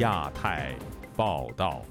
亚太报道。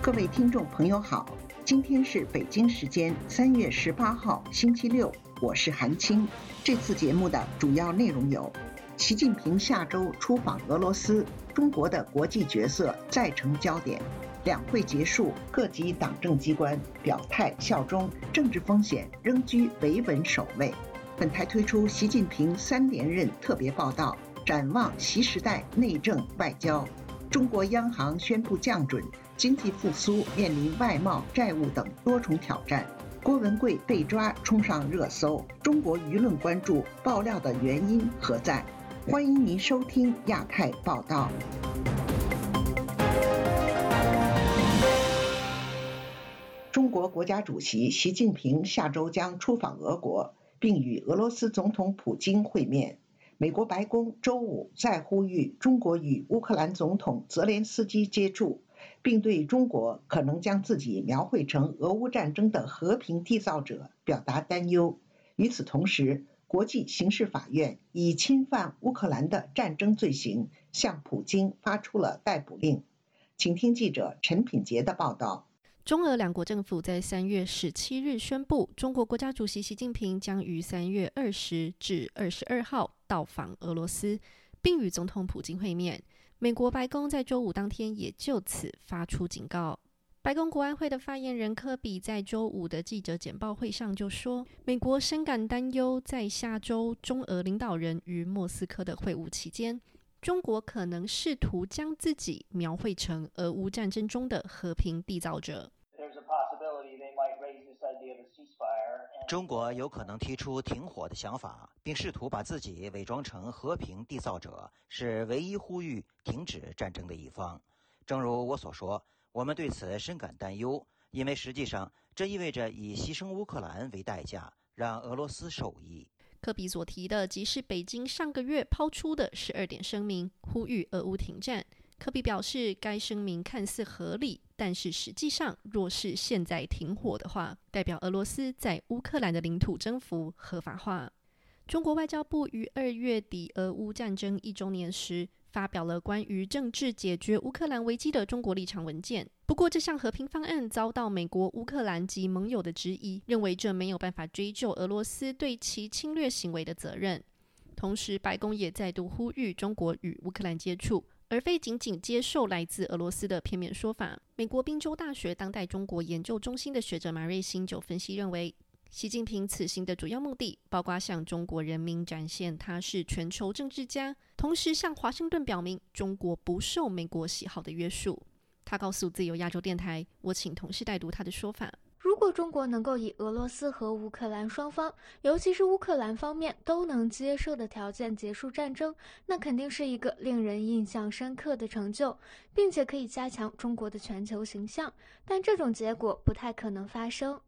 各位听众朋友好，今天是北京时间三月十八号星期六，我是韩青。这次节目的主要内容有：习近平下周出访俄罗斯，中国的国际角色再成焦点。两会结束，各级党政机关表态效忠，政治风险仍居维稳首位。本台推出习近平三连任特别报道，展望习时代内政外交。中国央行宣布降准，经济复苏面临外贸、债务等多重挑战。郭文贵被抓冲上热搜，中国舆论关注爆料的原因何在？欢迎您收听亚太报道。中国国家主席习近平下周将出访俄国，并与俄罗斯总统普京会面。美国白宫周五再呼吁中国与乌克兰总统泽连斯基接触，并对中国可能将自己描绘成俄乌战争的和平缔造者表达担忧。与此同时，国际刑事法院以侵犯乌克兰的战争罪行向普京发出了逮捕令。请听记者陈品杰的报道。中俄两国政府在三月十七日宣布，中国国家主席习近平将于三月二十至二十二号到访俄罗斯，并与总统普京会面。美国白宫在周五当天也就此发出警告。白宫国安会的发言人科比在周五的记者简报会上就说，美国深感担忧，在下周中俄领导人与莫斯科的会晤期间。中国可能试图将自己描绘成俄乌战争中的和平缔造者。中国有可能提出停火的想法，并试图把自己伪装成和平缔造者，是唯一呼吁停止战争的一方。正如我所说，我们对此深感担忧，因为实际上这意味着以牺牲乌克兰为代价，让俄罗斯受益。科比所提的，即是北京上个月抛出的十二点声明，呼吁俄乌停战。科比表示，该声明看似合理，但是实际上，若是现在停火的话，代表俄罗斯在乌克兰的领土征服合法化。中国外交部于二月底俄乌战争一周年时。发表了关于政治解决乌克兰危机的中国立场文件。不过，这项和平方案遭到美国、乌克兰及盟友的质疑，认为这没有办法追究俄罗斯对其侵略行为的责任。同时，白宫也再度呼吁中国与乌克兰接触，而非仅仅接受来自俄罗斯的片面说法。美国宾州大学当代中国研究中心的学者马瑞新就分析认为。习近平此行的主要目的，包括向中国人民展现他是全球政治家，同时向华盛顿表明中国不受美国喜好的约束。他告诉自由亚洲电台：“我请同事代读他的说法。如果中国能够以俄罗斯和乌克兰双方，尤其是乌克兰方面都能接受的条件结束战争，那肯定是一个令人印象深刻的成就，并且可以加强中国的全球形象。但这种结果不太可能发生。”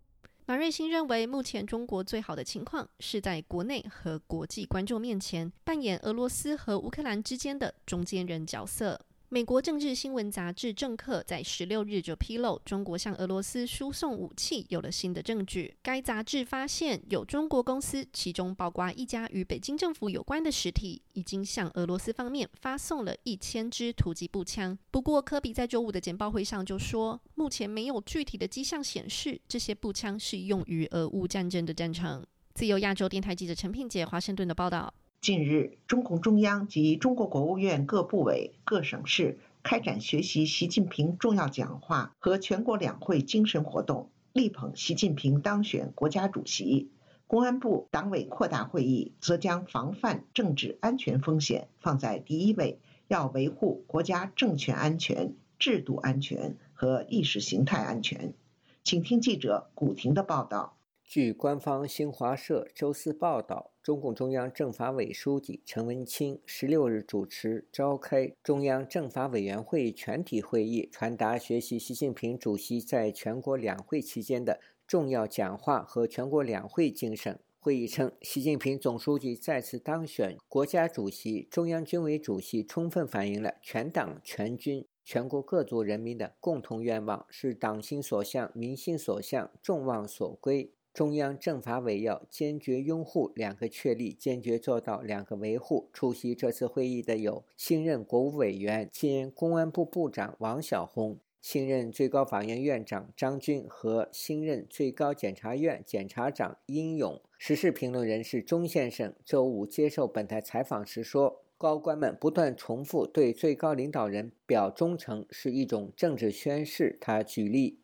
马瑞新认为，目前中国最好的情况是在国内和国际观众面前扮演俄罗斯和乌克兰之间的中间人角色。美国政治新闻杂志《政客》在十六日就披露，中国向俄罗斯输送武器有了新的证据。该杂志发现，有中国公司，其中包括一家与北京政府有关的实体，已经向俄罗斯方面发送了一千支突击步枪。不过，科比在周五的简报会上就说，目前没有具体的迹象显示这些步枪是用于俄乌战争的战场。自由亚洲电台记者陈品杰华盛顿的报道。近日，中共中央及中国国务院各部委、各省市开展学习习近平重要讲话和全国两会精神活动，力捧习近平当选国家主席。公安部党委扩大会议则将防范政治安全风险放在第一位，要维护国家政权安全、制度安全和意识形态安全。请听记者古婷的报道。据官方新华社周四报道，中共中央政法委书记陈文清十六日主持召开中央政法委员会全体会议，传达学习习近平主席在全国两会期间的重要讲话和全国两会精神。会议称，习近平总书记再次当选国家主席、中央军委主席，充分反映了全党全军全国各族人民的共同愿望，是党心所向、民心所向、众望所归。中央政法委要坚决拥护两个确立，坚决做到两个维护。出席这次会议的有新任国务委员兼公安部部长王小红、新任最高法院院长张军和新任最高检察院检察长殷勇。时事评论人士钟先生周五接受本台采访时说：“高官们不断重复对最高领导人表忠诚是一种政治宣誓。”他举例。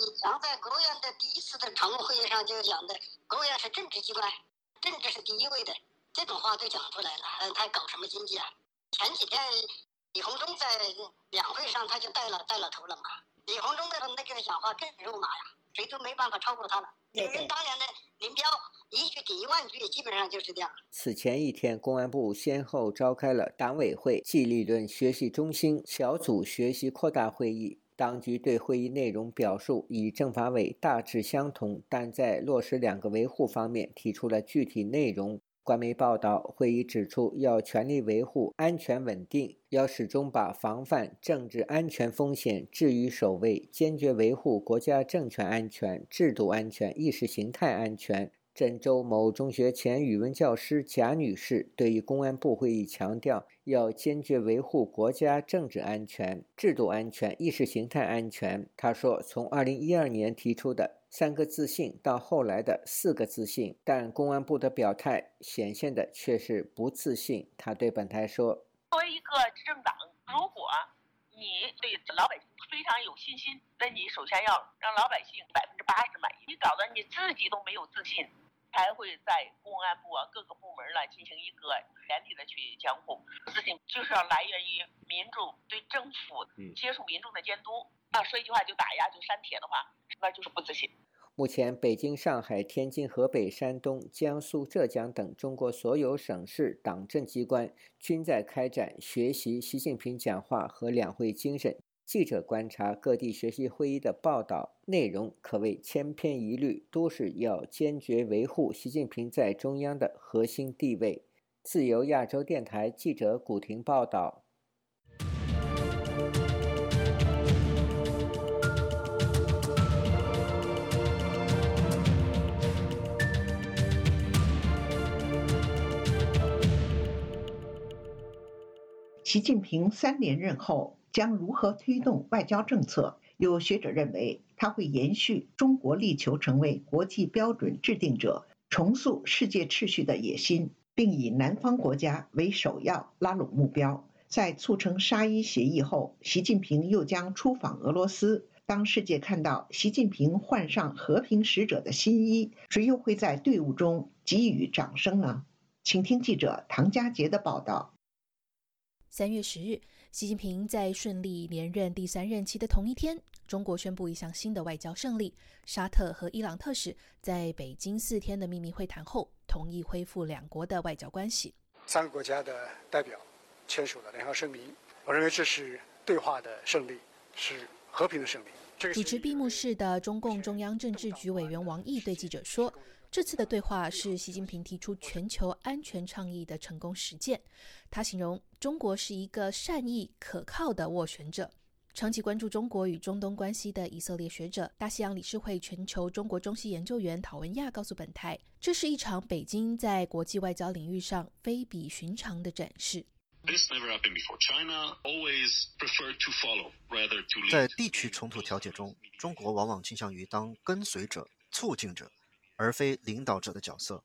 你常在国务院的第一次的常务会议上就讲的，国务院是政治机关，政治是第一位的，这种话都讲出来了，他还搞什么经济啊？前几天李鸿忠在两会上他就带了带了头了嘛，李鸿忠的那个讲话更肉麻呀，谁都没办法超过他了。就跟当年的林彪一句顶一万句，基本上就是这样。此前一天，公安部先后召开了党委会纪律论学习中心小组学习扩大会议。当局对会议内容表述与政法委大致相同，但在落实两个维护方面提出了具体内容。官媒报道，会议指出要全力维护安全稳定，要始终把防范政治安全风险置于首位，坚决维护国家政权安全、制度安全、意识形态安全。郑州某中学前语文教师贾女士对于公安部会议强调，要坚决维护国家政治安全、制度安全、意识形态安全。她说：“从2012年提出的三个自信到后来的四个自信，但公安部的表态显现的却是不自信。”她对本台说：“作为一个执政党，如果你对老百姓非常有信心，那你首先要让老百姓百分之八十满意。你搞得你自己都没有自信。”才会在公安部啊各个部门来进行一个严厉的去监控，事情就是要来源于民众对政府接受民众的监督。那说一句话就打压就删帖的话，那就是不自信。目前，北京、上海、天津、河北、山东、江苏、浙江等中国所有省市党政机关均在开展学习习近平讲话和两会精神。记者观察各地学习会议的报道内容，可谓千篇一律，都是要坚决维护习近平在中央的核心地位。自由亚洲电台记者古婷报道。习近平三连任后。将如何推动外交政策？有学者认为，他会延续中国力求成为国际标准制定者、重塑世界秩序的野心，并以南方国家为首要拉拢目标。在促成沙伊协议后，习近平又将出访俄罗斯。当世界看到习近平换上和平使者的新衣，谁又会在队伍中给予掌声呢？请听记者唐佳杰的报道。三月十日。习近平在顺利连任第三任期的同一天，中国宣布一项新的外交胜利：沙特和伊朗特使在北京四天的秘密会谈后，同意恢复两国的外交关系。三个国家的代表签署了联合声明，我认为这是对话的胜利，是和平的胜利。主持闭幕式的中共中央政治局委员王毅对记者说。这次的对话是习近平提出全球安全倡议的成功实践。他形容中国是一个善意、可靠的斡旋者。长期关注中国与中东关系的以色列学者、大西洋理事会全球中国中西研究员陶文亚告诉本台，这是一场北京在国际外交领域上非比寻常的展示。在地区冲突调解中，中国往往倾向于当跟随者、促进者。而非领导者的角色。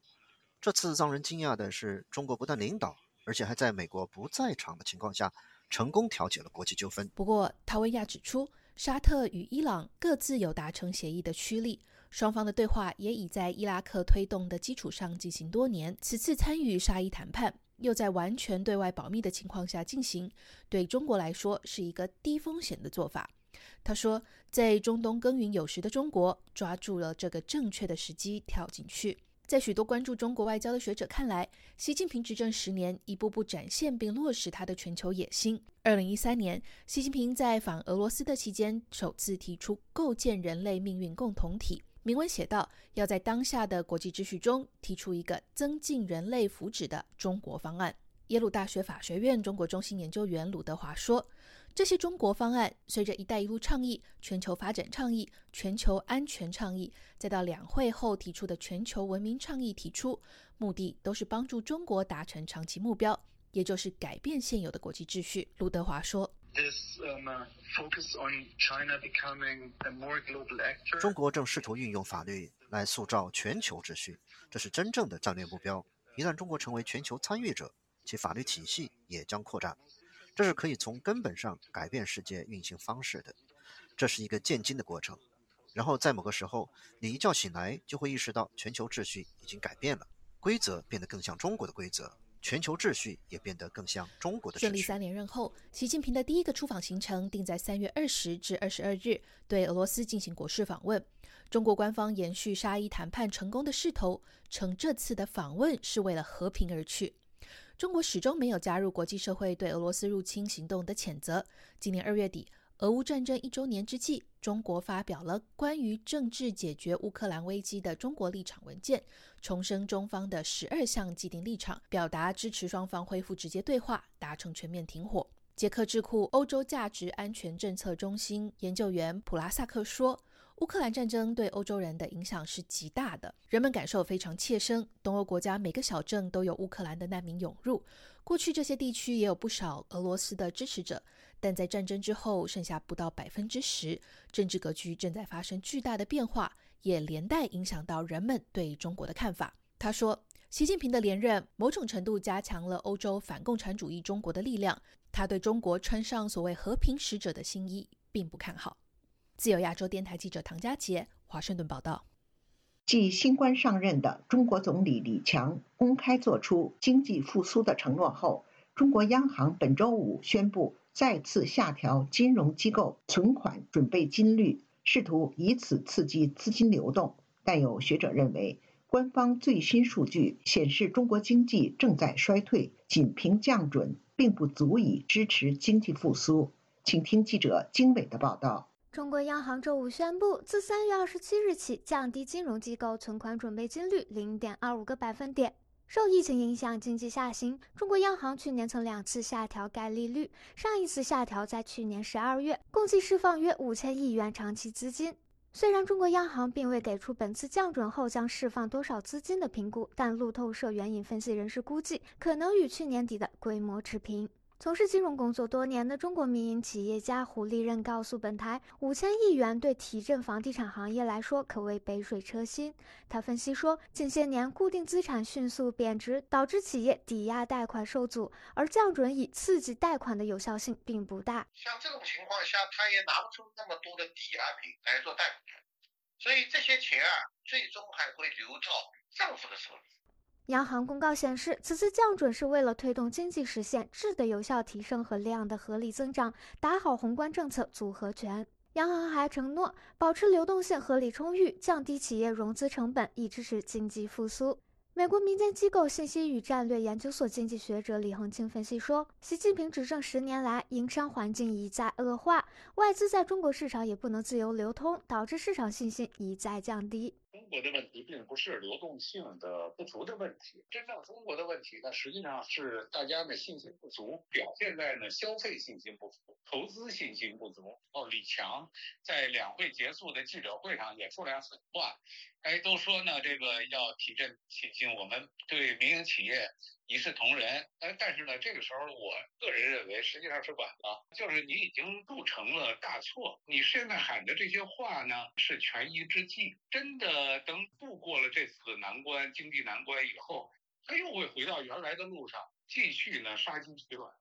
这次让人惊讶的是，中国不但领导，而且还在美国不在场的情况下，成功调解了国际纠纷。不过，陶维亚指出，沙特与伊朗各自有达成协议的驱力，双方的对话也已在伊拉克推动的基础上进行多年。此次参与沙伊谈判，又在完全对外保密的情况下进行，对中国来说是一个低风险的做法。他说，在中东耕耘有时的中国，抓住了这个正确的时机跳进去。在许多关注中国外交的学者看来，习近平执政十年，一步步展现并落实他的全球野心。二零一三年，习近平在访俄罗斯的期间，首次提出构建人类命运共同体。明文写道，要在当下的国际秩序中，提出一个增进人类福祉的中国方案。耶鲁大学法学院中国中心研究员鲁德华说。这些中国方案随着“一带一路”倡议、全球发展倡议、全球安全倡议，再到两会后提出的全球文明倡议提出，目的都是帮助中国达成长期目标，也就是改变现有的国际秩序。卢德华说。中国正试图运用法律来塑造全球秩序，这是真正的战略目标。一旦中国成为全球参与者，其法律体系也将扩展，这是可以从根本上改变世界运行方式的。这是一个渐进的过程，然后在某个时候，你一觉醒来就会意识到全球秩序已经改变了，规则变得更像中国的规则。全球秩序也变得更像中国的。顺利三连任后，习近平的第一个出访行程定在三月二十至二十二日，对俄罗斯进行国事访问。中国官方延续沙伊谈判成功的势头，称这次的访问是为了和平而去。中国始终没有加入国际社会对俄罗斯入侵行动的谴责。今年二月底。俄乌战争一周年之际，中国发表了关于政治解决乌克兰危机的中国立场文件，重申中方的十二项既定立场，表达支持双方恢复直接对话，达成全面停火。捷克智库欧洲价值安全政策中心研究员普拉萨克说：“乌克兰战争对欧洲人的影响是极大的，人们感受非常切身。东欧国家每个小镇都有乌克兰的难民涌入，过去这些地区也有不少俄罗斯的支持者。”但在战争之后，剩下不到百分之十，政治格局正在发生巨大的变化，也连带影响到人们对中国的看法。他说，习近平的连任某种程度加强了欧洲反共产主义中国的力量。他对中国穿上所谓和平使者的新衣并不看好。自由亚洲电台记者唐佳杰，华盛顿报道。继新官上任的中国总理李强公开做出经济复苏的承诺后，中国央行本周五宣布。再次下调金融机构存款准备金率，试图以此刺激资金流动。但有学者认为，官方最新数据显示中国经济正在衰退，仅凭降准并不足以支持经济复苏。请听记者经纬的报道。中国央行周五宣布，自三月二十七日起降低金融机构存款准备金率零点二五个百分点。受疫情影响，经济下行。中国央行去年曾两次下调该利率，上一次下调在去年十二月，共计释放约五千亿元长期资金。虽然中国央行并未给出本次降准后将释放多少资金的评估，但路透社援引分析人士估计，可能与去年底的规模持平。从事金融工作多年的中国民营企业家胡立任告诉本台，五千亿元对提振房地产行业来说可谓杯水车薪。他分析说，近些年固定资产迅速贬值，导致企业抵押贷款受阻，而降准以刺激贷款的有效性并不大。像这种情况下，他也拿不出那么多的抵押品来做贷款，所以这些钱啊，最终还会流到政府的手里。央行公告显示，此次降准是为了推动经济实现质的有效提升和量的合理增长，打好宏观政策组合拳。央行还承诺保持流动性合理充裕，降低企业融资成本，以支持经济复苏。美国民间机构信息与战略研究所经济学者李恒清分析说，习近平执政十年来，营商环境一再恶化，外资在中国市场也不能自由流通，导致市场信心一再降低。中国的问题并不是流动性的不足的问题，真正中国的问题呢，实际上是大家的信心不足，表现在呢消费信心不足、投资信心不足。哦，李强在两会结束的记者会上也说来狠话，哎，都说呢这个要提振信心，我们对民营企业。一视同仁，哎，但是呢，这个时候我个人认为实际上是晚了，就是你已经铸成了大错。你现在喊的这些话呢，是权宜之计，真的等度过了这次难关、经济难关以后，他又会回到原来的路上，继续呢杀鸡取卵。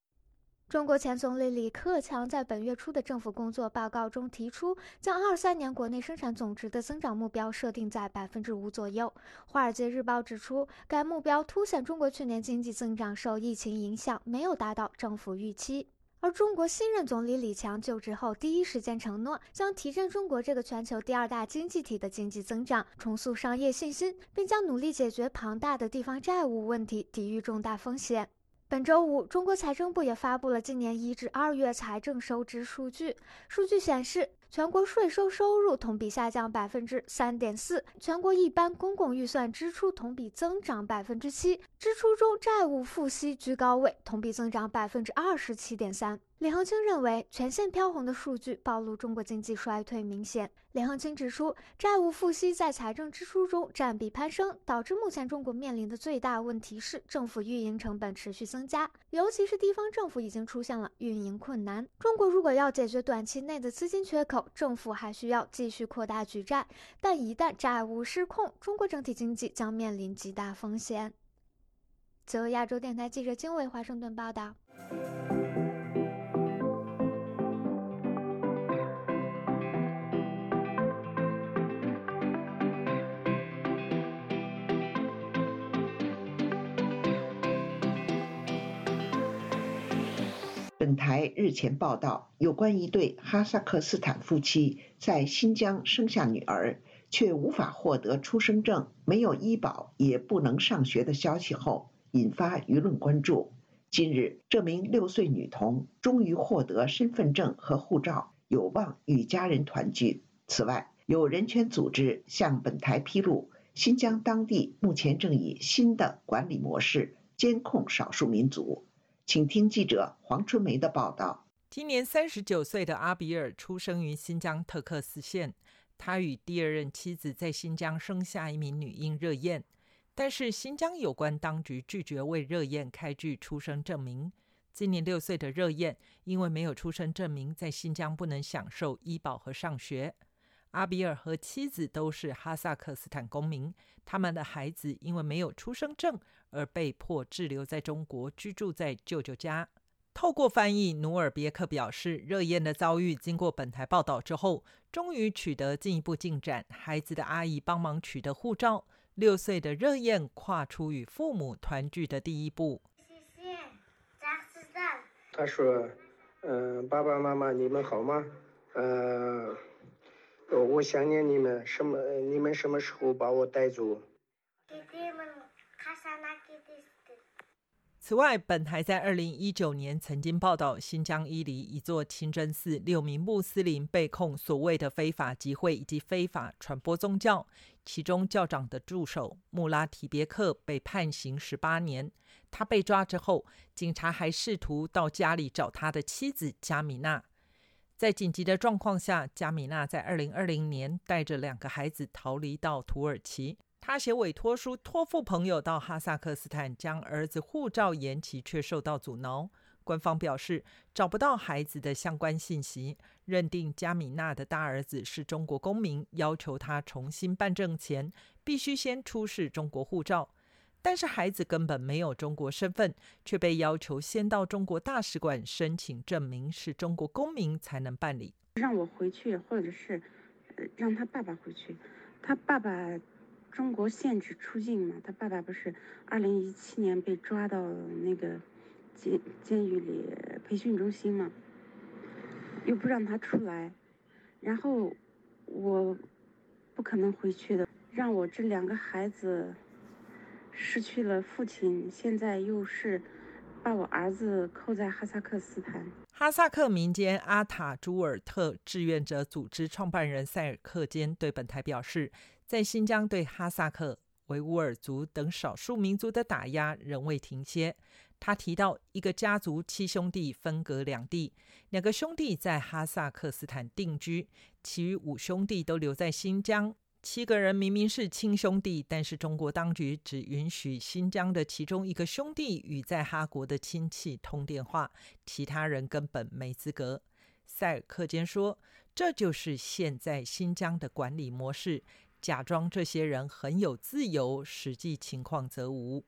中国前总理李克强在本月初的政府工作报告中提出，将二三年国内生产总值的增长目标设定在百分之五左右。华尔街日报指出，该目标凸显中国去年经济增长受疫情影响，没有达到政府预期。而中国新任总理李强就职后，第一时间承诺将提振中国这个全球第二大经济体的经济增长，重塑商业信心，并将努力解决庞大的地方债务问题，抵御重大风险。本周五，中国财政部也发布了今年一至二月财政收支数据。数据显示，全国税收收入同比下降百分之三点四，全国一般公共预算支出同比增长百分之七，支出中债务付息居高位，同比增长百分之二十七点三。李恒清认为，全线飘红的数据暴露中国经济衰退明显。李恒清指出，债务付息在财政支出中占比攀升，导致目前中国面临的最大问题是政府运营成本持续增加，尤其是地方政府已经出现了运营困难。中国如果要解决短期内的资金缺口，政府还需要继续扩大举债，但一旦债务失控，中国整体经济将面临极大风险。自由亚洲电台记者金伟华盛顿报道。本台日前报道，有关一对哈萨克斯坦夫妻在新疆生下女儿，却无法获得出生证、没有医保、也不能上学的消息后，引发舆论关注。近日，这名六岁女童终于获得身份证和护照，有望与家人团聚。此外，有人权组织向本台披露，新疆当地目前正以新的管理模式监控少数民族。请听记者黄春梅的报道。今年三十九岁的阿比尔出生于新疆特克斯县，他与第二任妻子在新疆生下一名女婴热燕，但是新疆有关当局拒绝为热燕开具出生证明。今年六岁的热燕因为没有出生证明，在新疆不能享受医保和上学。阿比尔和妻子都是哈萨克斯坦公民，他们的孩子因为没有出生证而被迫滞留在中国，居住在舅舅家。透过翻译，努尔别克表示，热燕的遭遇经过本台报道之后，终于取得进一步进展。孩子的阿姨帮忙取得护照，六岁的热燕跨出与父母团聚的第一步。谢谢，他说：“嗯，爸爸妈妈，你们好吗？嗯。”我想念你们，什么？你们什么时候把我带走？此外，本台在二零一九年曾经报道，新疆伊犁一座清真寺六名穆斯林被控所谓的非法集会以及非法传播宗教，其中教长的助手穆拉提别克被判刑十八年。他被抓之后，警察还试图到家里找他的妻子加米娜。在紧急的状况下，加米娜在二零二零年带着两个孩子逃离到土耳其。他写委托书托付朋友到哈萨克斯坦，将儿子护照延期，却受到阻挠。官方表示找不到孩子的相关信息，认定加米娜的大儿子是中国公民，要求他重新办证前必须先出示中国护照。但是孩子根本没有中国身份，却被要求先到中国大使馆申请证明是中国公民才能办理。让我回去，或者是让他爸爸回去。他爸爸中国限制出境嘛？他爸爸不是二零一七年被抓到那个监监狱里培训中心嘛？又不让他出来，然后我不可能回去的，让我这两个孩子。失去了父亲，现在又是把我儿子扣在哈萨克斯坦。哈萨克民间阿塔朱尔特志愿者组织创办人塞尔克坚对本台表示，在新疆对哈萨克、维吾尔族等少数民族的打压仍未停歇。他提到，一个家族七兄弟分隔两地，两个兄弟在哈萨克斯坦定居，其余五兄弟都留在新疆。七个人明明是亲兄弟，但是中国当局只允许新疆的其中一个兄弟与在哈国的亲戚通电话，其他人根本没资格。塞尔克坚说：“这就是现在新疆的管理模式，假装这些人很有自由，实际情况则无。”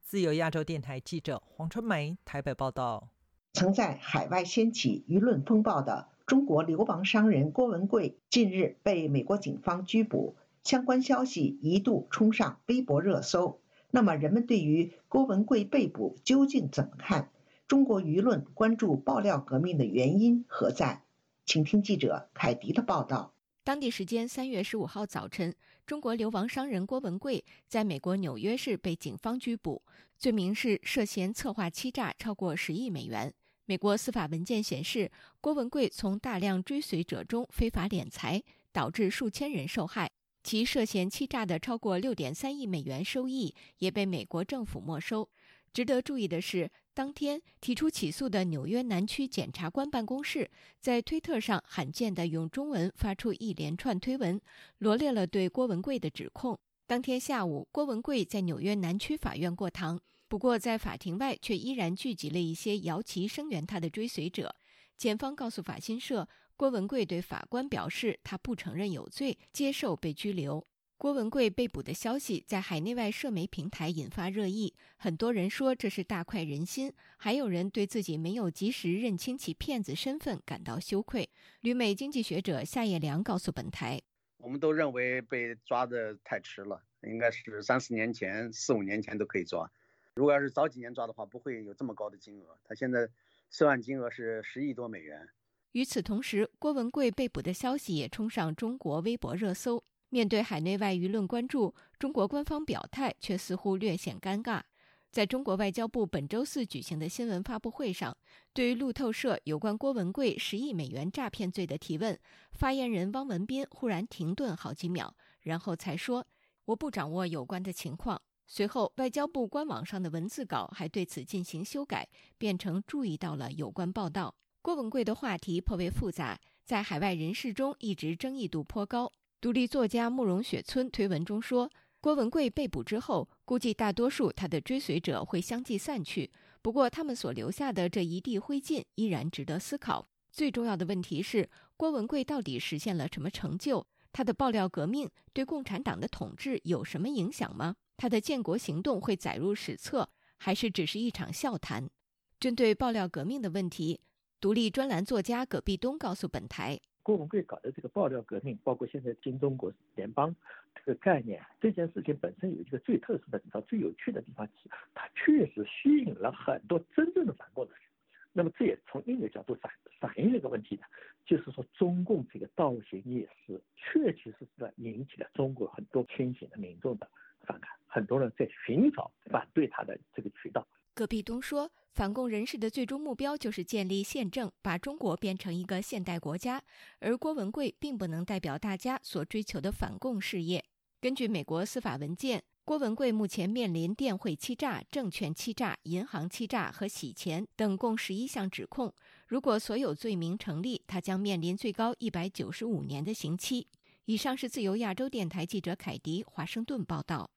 自由亚洲电台记者黄春梅台北报道。曾在海外掀起舆论风暴的。中国流亡商人郭文贵近日被美国警方拘捕，相关消息一度冲上微博热搜。那么，人们对于郭文贵被捕究竟怎么看？中国舆论关注爆料革命的原因何在？请听记者凯迪的报道。当地时间三月十五号早晨，中国流亡商人郭文贵在美国纽约市被警方拘捕，罪名是涉嫌策划欺诈超过十亿美元。美国司法文件显示，郭文贵从大量追随者中非法敛财，导致数千人受害。其涉嫌欺诈的超过六点三亿美元收益也被美国政府没收。值得注意的是，当天提出起诉的纽约南区检察官办公室在推特上罕见地用中文发出一连串推文，罗列了对郭文贵的指控。当天下午，郭文贵在纽约南区法院过堂，不过在法庭外却依然聚集了一些摇旗声援他的追随者。检方告诉法新社，郭文贵对法官表示，他不承认有罪，接受被拘留。郭文贵被捕的消息在海内外社媒平台引发热议，很多人说这是大快人心，还有人对自己没有及时认清其骗子身份感到羞愧。旅美经济学者夏叶良告诉本台：“我们都认为被抓的太迟了，应该是三四年前、四五年前都可以抓。如果要是早几年抓的话，不会有这么高的金额。他现在涉案金额是十亿多美元。”与此同时，郭文贵被捕的消息也冲上中国微博热搜。面对海内外舆论关注，中国官方表态却似乎略显尴尬。在中国外交部本周四举行的新闻发布会上，对于路透社有关郭文贵十亿美元诈骗罪的提问，发言人汪文斌忽然停顿好几秒，然后才说：“我不掌握有关的情况。”随后，外交部官网上的文字稿还对此进行修改，变成注意到了有关报道。郭文贵的话题颇为复杂，在海外人士中一直争议度颇高。独立作家慕容雪村推文中说：“郭文贵被捕之后，估计大多数他的追随者会相继散去。不过，他们所留下的这一地灰烬依然值得思考。最重要的问题是，郭文贵到底实现了什么成就？他的爆料革命对共产党的统治有什么影响吗？他的建国行动会载入史册，还是只是一场笑谈？”针对爆料革命的问题，独立专栏作家葛壁东告诉本台。郭文贵搞的这个爆料革命，包括现在新中国联邦这个概念，这件事情本身有一个最特殊的地方、最有趣的地方，是它确实吸引了很多真正的反共的。那么这也从另一个角度反反映了一个问题呢，就是说中共这个倒行逆施，确确实实的引起了中国很多清醒的民众的反感，很多人在寻找反对他的这个渠道。戈壁东说。反共人士的最终目标就是建立宪政，把中国变成一个现代国家。而郭文贵并不能代表大家所追求的反共事业。根据美国司法文件，郭文贵目前面临电汇欺诈、证券欺诈、银行欺诈和洗钱等共十一项指控。如果所有罪名成立，他将面临最高一百九十五年的刑期。以上是自由亚洲电台记者凯迪华盛顿报道。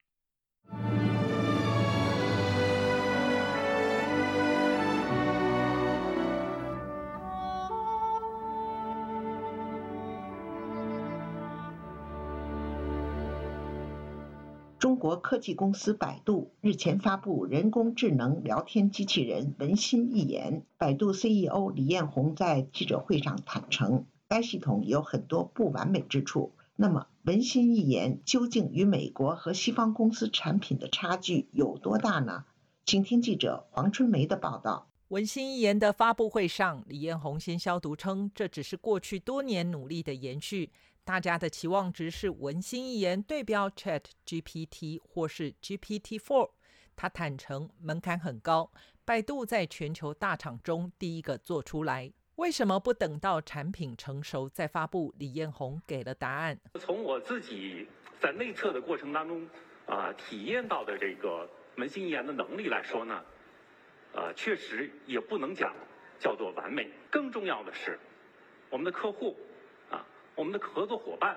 中国科技公司百度日前发布人工智能聊天机器人文心一言。百度 CEO 李彦宏在记者会上坦诚，该系统有很多不完美之处。那么，文心一言究竟与美国和西方公司产品的差距有多大呢？请听记者黄春梅的报道。文心一言的发布会上，李彦宏先消毒称，这只是过去多年努力的延续。大家的期望值是文心一言对标 Chat GPT 或是 GPT Four。他坦诚门槛很高，百度在全球大厂中第一个做出来，为什么不等到产品成熟再发布？李彦宏给了答案。从我自己在内测的过程当中啊，体验到的这个文心一言的能力来说呢，呃，确实也不能讲叫做完美。更重要的是，我们的客户啊。我们的合作伙伴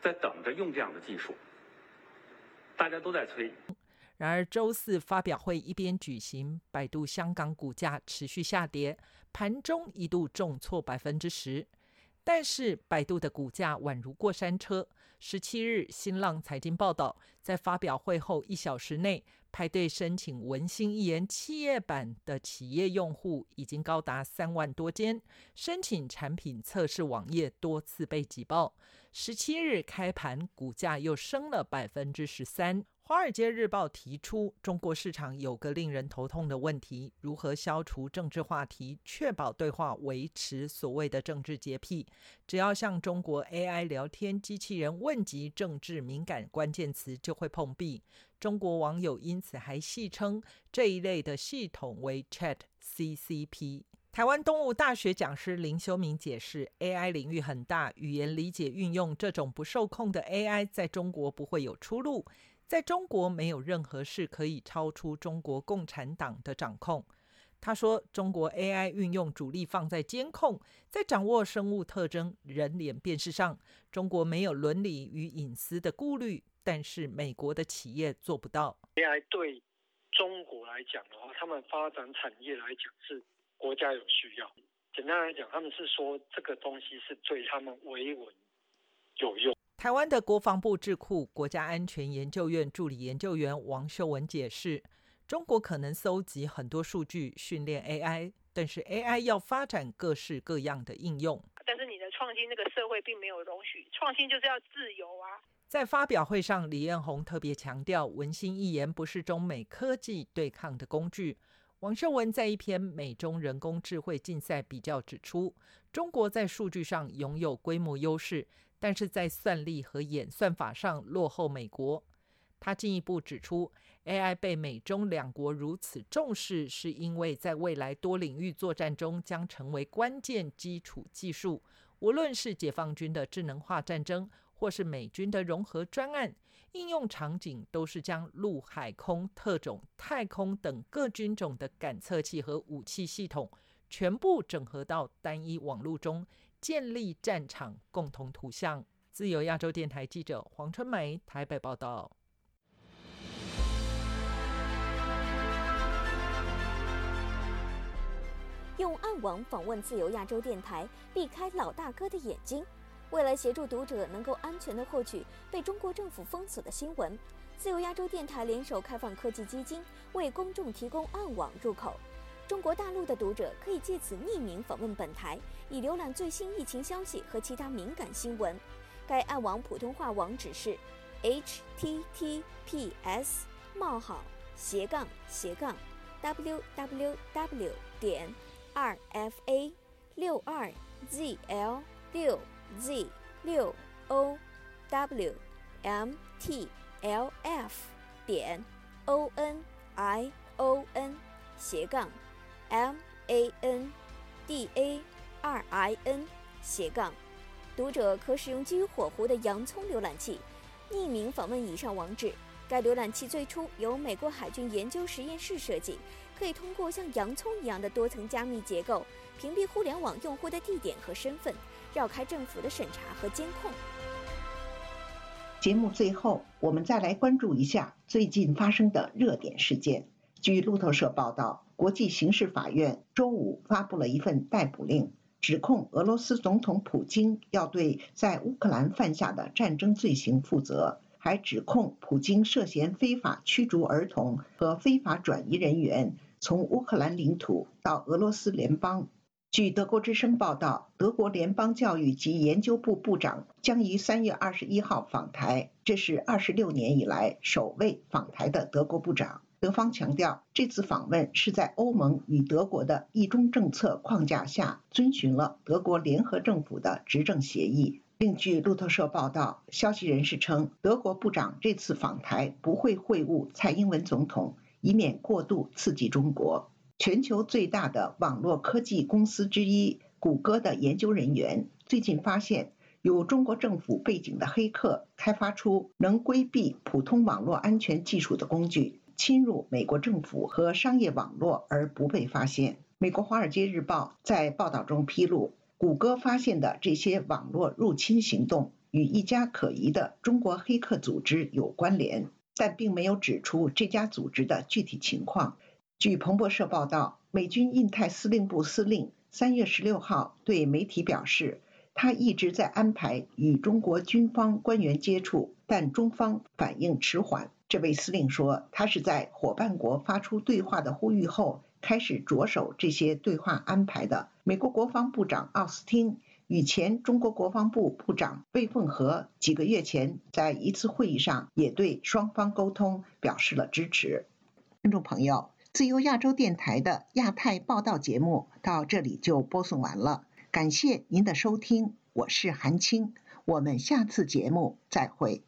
在等着用这样的技术，大家都在催。然而，周四发表会一边举行，百度香港股价持续下跌，盘中一度重挫百分之十。但是，百度的股价宛如过山车。十七日，新浪财经报道，在发表会后一小时内。排队申请文心一言企业版的企业用户已经高达三万多间，申请产品测试网页多次被挤爆。十七日开盘，股价又升了百分之十三。《华尔街日报》提出，中国市场有个令人头痛的问题：如何消除政治话题，确保对话维持所谓的政治洁癖？只要向中国 AI 聊天机器人问及政治敏感关键词，就会碰壁。中国网友因此还戏称这一类的系统为 Chat CCP。台湾动物大学讲师林修明解释：AI 领域很大，语言理解运用这种不受控的 AI，在中国不会有出路。在中国没有任何事可以超出中国共产党的掌控。他说：“中国 AI 运用主力放在监控，在掌握生物特征、人脸辨识上，中国没有伦理与隐私的顾虑，但是美国的企业做不到。AI 对中国来讲的话，他们发展产业来讲是国家有需要。简单来讲，他们是说这个东西是对他们维稳有用。”台湾的国防部智库国家安全研究院助理研究员王秀文解释。中国可能搜集很多数据训练 AI，但是 AI 要发展各式各样的应用。但是你的创新，这个社会并没有容许。创新就是要自由啊！在发表会上，李彦宏特别强调，文心一言不是中美科技对抗的工具。王秀文在一篇美中人工智慧竞赛比较指出，中国在数据上拥有规模优势，但是在算力和演算法上落后美国。他进一步指出。AI 被美中两国如此重视，是因为在未来多领域作战中将成为关键基础技术。无论是解放军的智能化战争，或是美军的融合专案，应用场景都是将陆海空、特种、太空等各军种的感测器和武器系统全部整合到单一网络中，建立战场共同图像。自由亚洲电台记者黄春梅台北报道。用暗网访问自由亚洲电台，避开老大哥的眼睛。为了协助读者能够安全的获取被中国政府封锁的新闻，自由亚洲电台联手开放科技基金，为公众提供暗网入口。中国大陆的读者可以借此匿名访问本台，以浏览最新疫情消息和其他敏感新闻。该暗网普通话网址是：https: 冒号斜杠斜杠 www 点。r f a 六二 z l 六 z 六 o w m t l f 点 o n i o n 斜杠 m a n d a 二 i n 斜杠，读者可使用基于火狐的洋葱浏览器，匿名访问以上网址。该浏览器最初由美国海军研究实验室设计。可以通过像洋葱一样的多层加密结构，屏蔽互联网用户的地点和身份，绕开政府的审查和监控。节目最后，我们再来关注一下最近发生的热点事件。据路透社报道，国际刑事法院周五发布了一份逮捕令，指控俄罗斯总统普京要对在乌克兰犯下的战争罪行负责。还指控普京涉嫌非法驱逐儿童和非法转移人员从乌克兰领土到俄罗斯联邦。据德国之声报道，德国联邦教育及研究部部长将于三月二十一号访台，这是二十六年以来首位访台的德国部长。德方强调，这次访问是在欧盟与德国的一中政策框架下，遵循了德国联合政府的执政协议。另据路透社报道，消息人士称，德国部长这次访台不会会晤蔡英文总统，以免过度刺激中国。全球最大的网络科技公司之一谷歌的研究人员最近发现，有中国政府背景的黑客开发出能规避普通网络安全技术的工具，侵入美国政府和商业网络而不被发现。美国《华尔街日报》在报道中披露。谷歌发现的这些网络入侵行动与一家可疑的中国黑客组织有关联，但并没有指出这家组织的具体情况。据彭博社报道，美军印太司令部司令三月十六号对媒体表示，他一直在安排与中国军方官员接触，但中方反应迟缓。这位司令说，他是在伙伴国发出对话的呼吁后。开始着手这些对话安排的美国国防部长奥斯汀与前中国国防部部长魏凤和几个月前在一次会议上也对双方沟通表示了支持。听众朋友，自由亚洲电台的亚太报道节目到这里就播送完了，感谢您的收听，我是韩青，我们下次节目再会。